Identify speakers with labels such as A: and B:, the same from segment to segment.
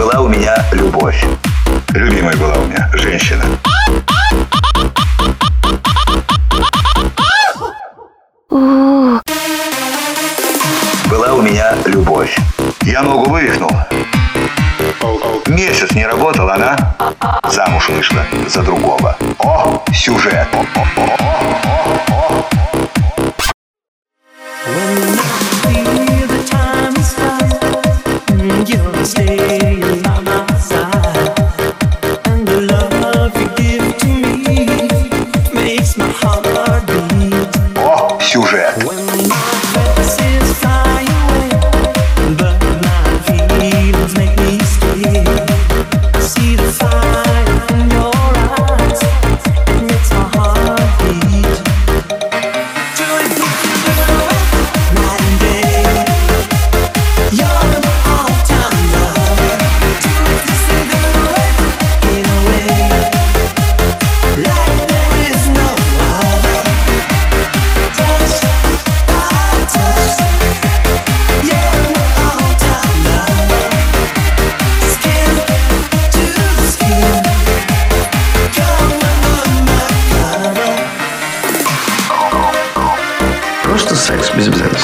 A: Была у меня любовь. Любимая была у меня женщина. Была у меня любовь. Я ногу вывихнул. Месяц не работал, она замуж вышла за другого. О, сюжет. О, о, о, о, о. О,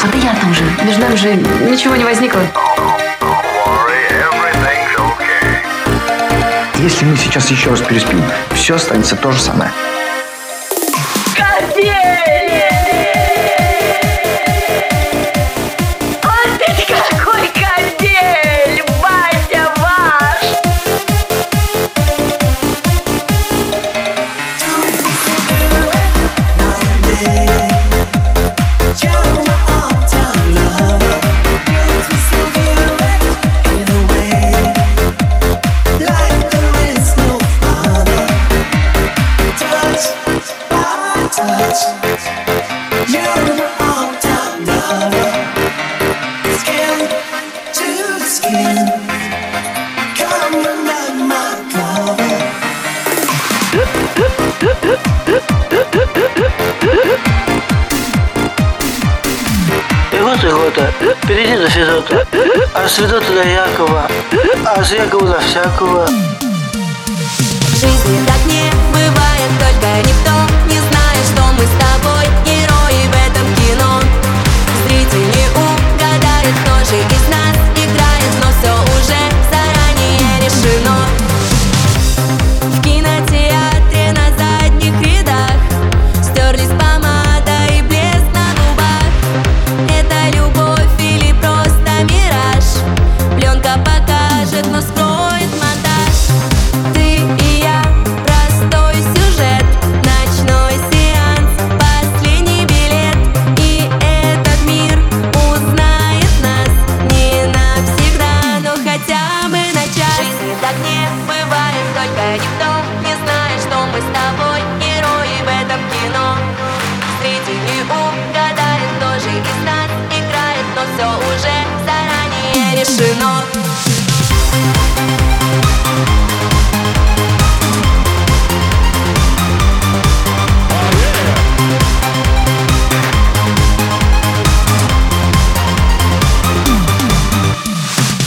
B: А ты я там же. Между нами же ничего не возникло.
C: Если мы сейчас еще раз переспим, все останется то же самое.
D: Федота, а с Федота до Якова, а с Якова до всякого.
E: В так не бывает, только не решено.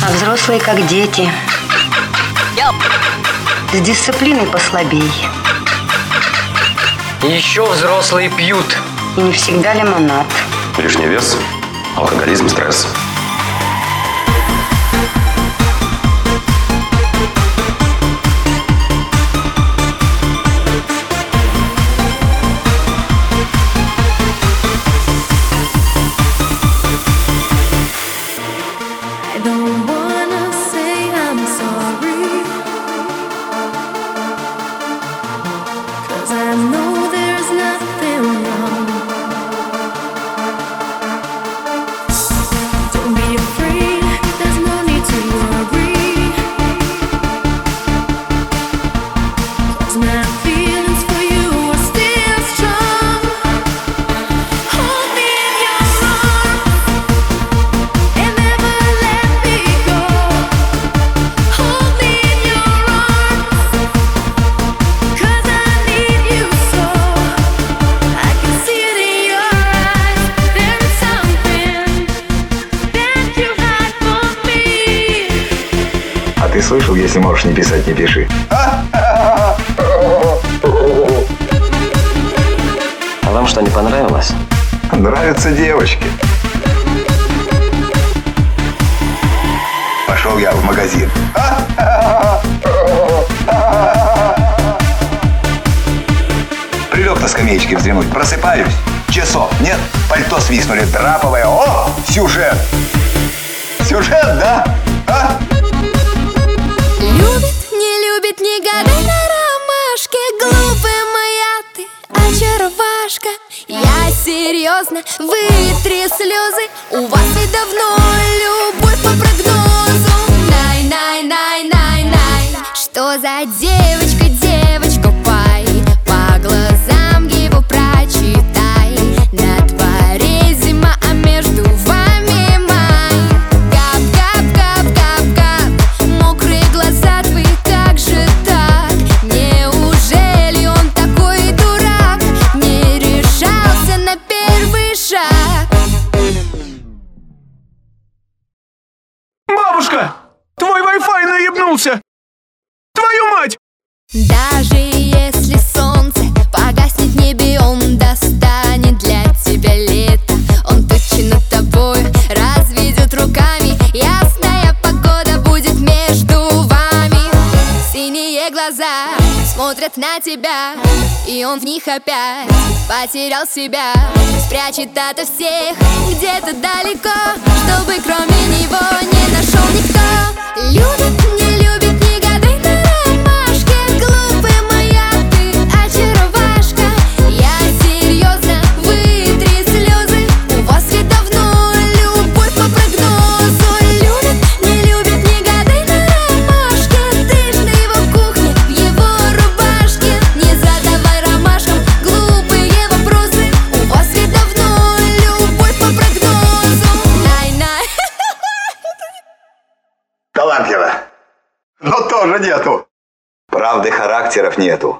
F: А взрослые как дети. С дисциплиной послабей.
G: Еще взрослые пьют.
F: И не всегда лимонад.
H: Лишний вес, алкоголизм, стресс.
C: Слышал, если можешь не писать, не пиши.
H: А вам что, не понравилось?
A: Нравятся девочки. Пошел я в магазин. Прилег на скамеечке вздремнуть. Просыпаюсь. Часов нет. Пальто свистнули. Драповое. О, сюжет. Сюжет, да?
I: Серьезно, вытри слезы У
J: Wi-Fi наебнулся! Твою мать!
I: Даже если солнце смотрят на тебя, и он в них опять потерял себя. Спрячет от всех где-то далеко, чтобы кроме него не нашел никто. Любит,
A: тоже нету. Правды характеров нету.